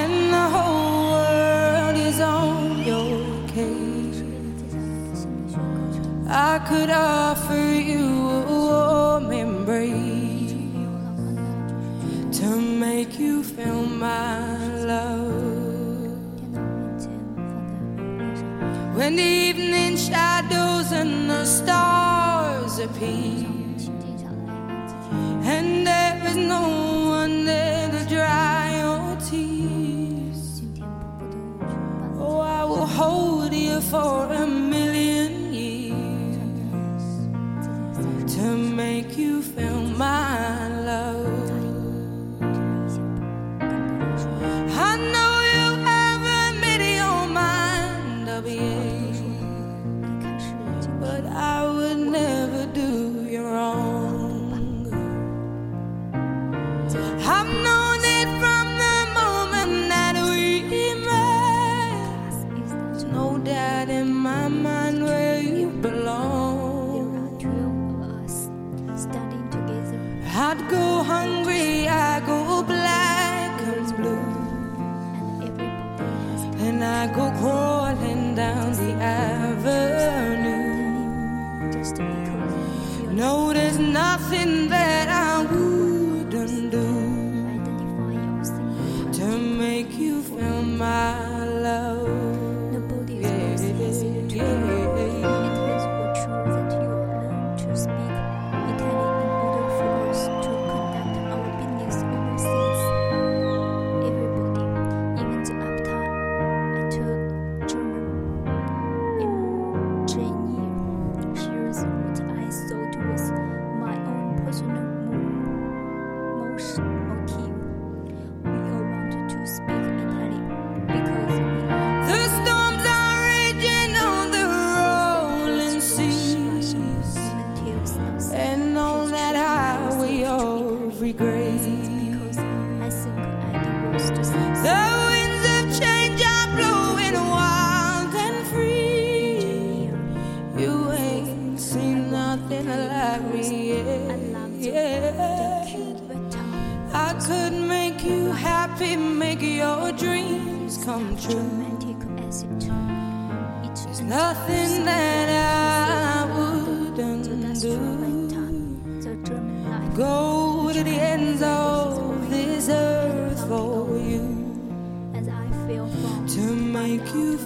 and the whole world is on your case. I could. here for a minute. mind where you belong. There are us standing together. I'd go hungry, I go black and blue, and everybody and I go. go to the ends of this earth for you. To make you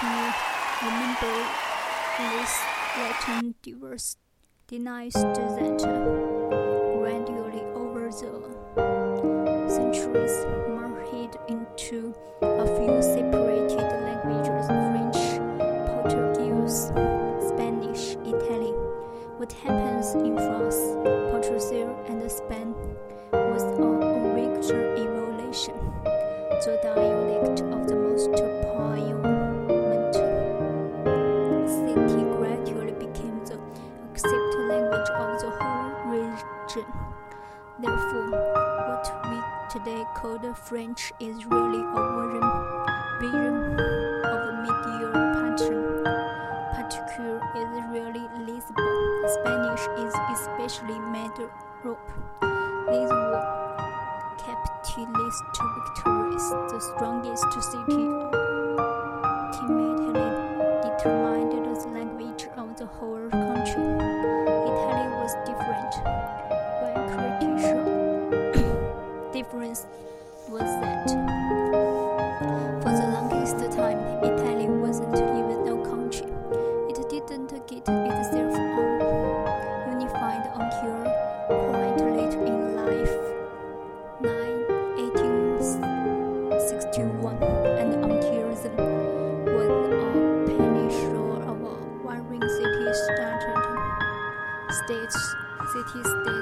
to remember this Latin diverse denies that. center. they call the French is really a vision, vision of a meteor pattern. Particular is really Lisbon. Spanish is especially made rope. These were capitalist victories, the strongest city experience was that?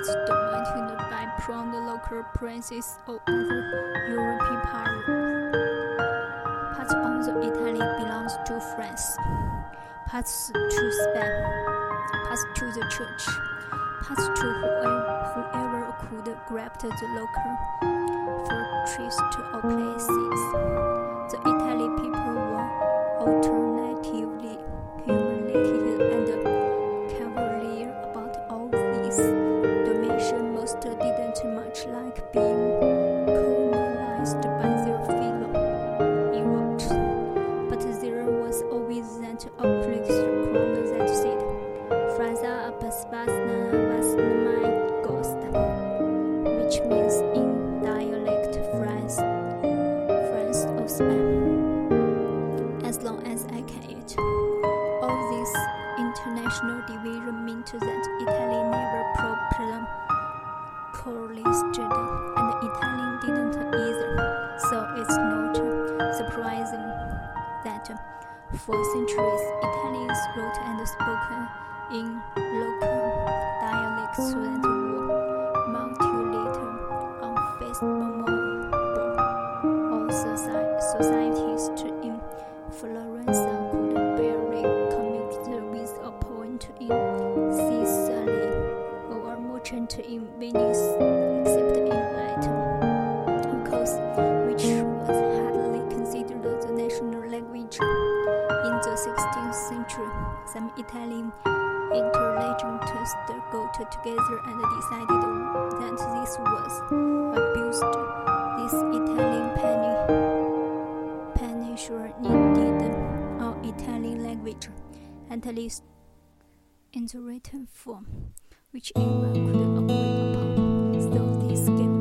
was dominated by proud the local princes or other European powers. Part of the Italy belongs to France, parts to Spain, parts to the church, parts to whoever, whoever could grab the local fortress or places. The Italian people were alternatively humiliated. Being colonized by surprising that for centuries Italians wrote and spoke in local dialects 16th century, some Italian intellectuals got together and decided that this was abused. This Italian penny peninsula needed an Italian language, at least in the written form, which everyone could agree upon. So this ga-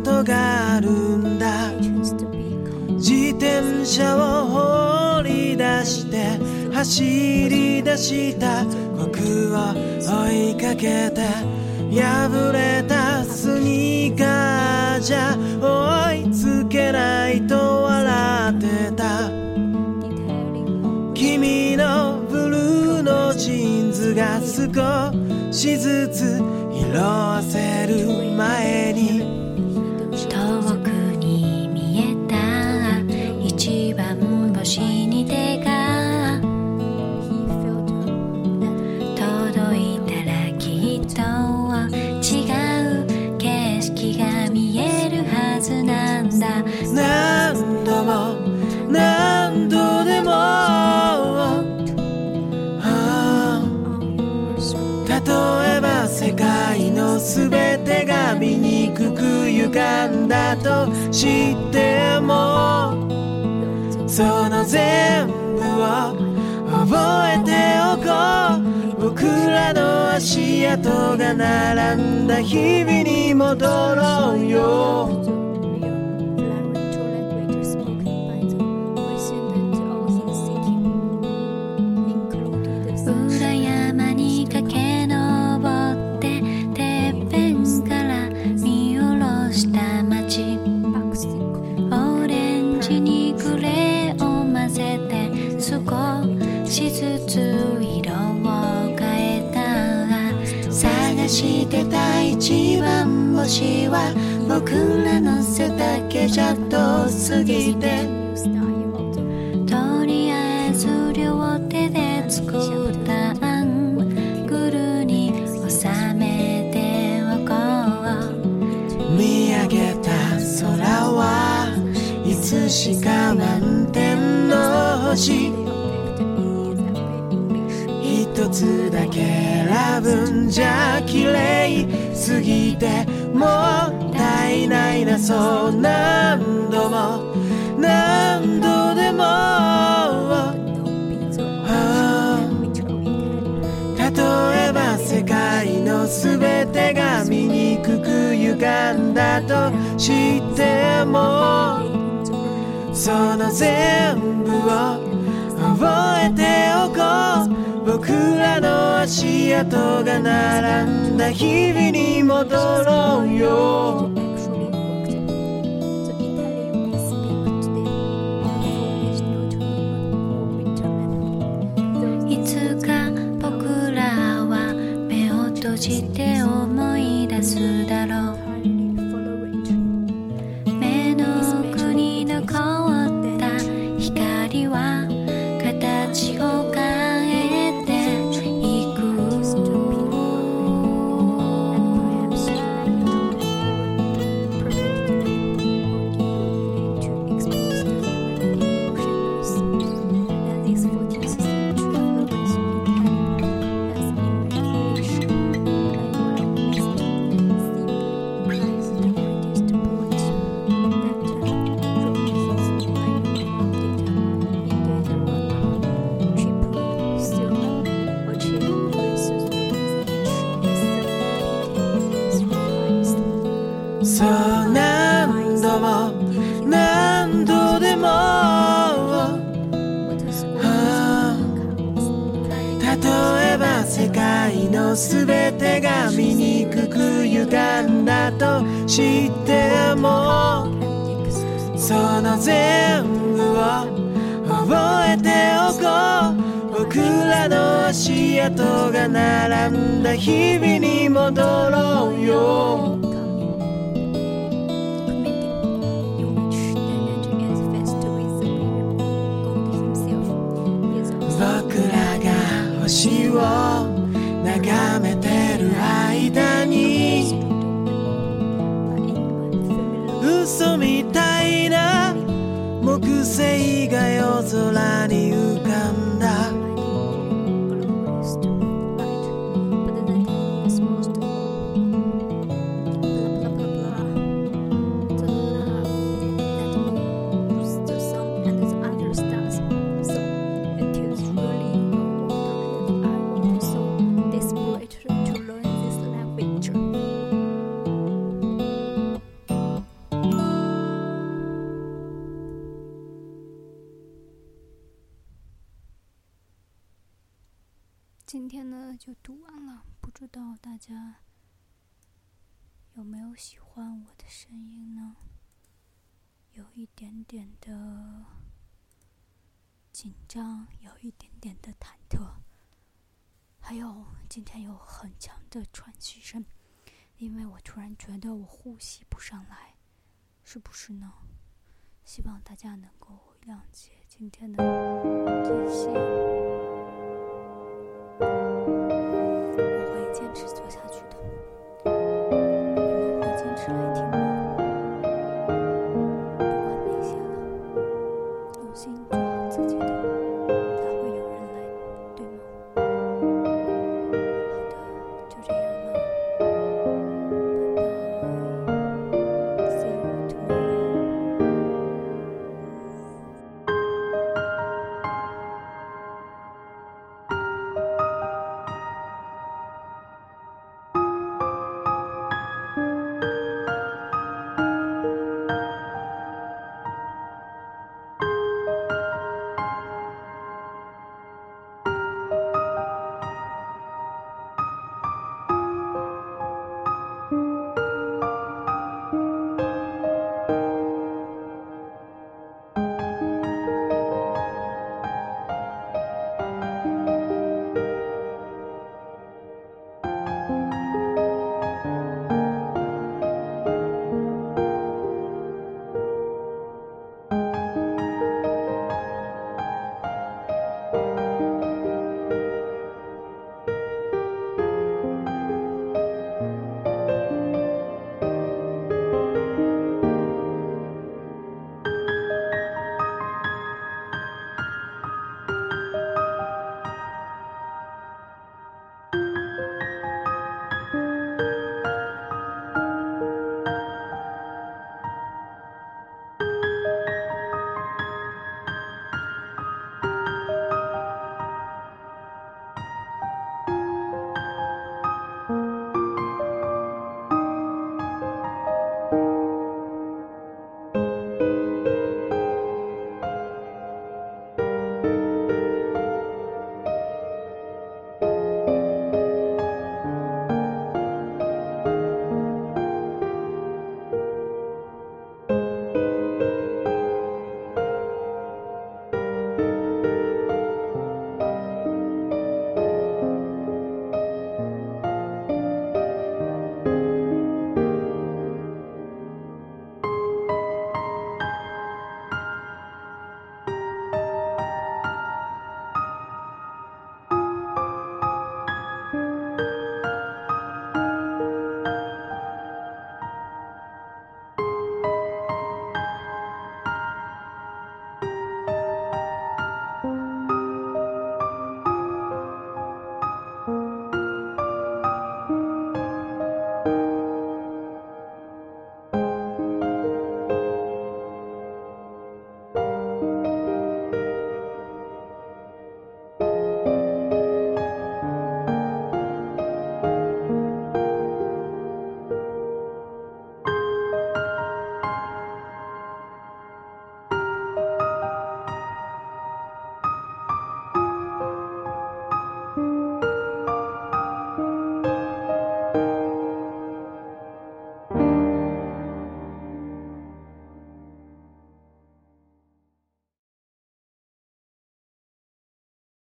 ことがあるんだ。自転車を放り出して走り出した。僕を追いかけて破れたスニーカーじゃ追いつけないと笑ってた。君のブルーのジーンズが少しずつ色あせる前にその全部を覚えておこう。僕らの足跡が並んだ日々に戻ろうよ。しずつ色を変えた。ら探してた一番星は僕らの背丈じゃ遠すぎて。とりあえず両手で作ったアングルに収めておこう。見上げた空はいつしか満点の星。一つだけ選ぶんじゃ綺麗すぎてもったいないなそう何度も何度でも例えば世界の全てが醜かんだとしてもその全部を覚えておこう。僕らの足跡が並んだ日々に戻ろうよ。のすべてが醜く歪んだと知ってもその全部を覚えておこう。僕らの足跡が並んだ日々に戻ろうよ。家有没有喜欢我的声音呢？有一点点的紧张，有一点点的忐忑，还有今天有很强的喘息声，因为我突然觉得我呼吸不上来，是不是呢？希望大家能够谅解今天的这些。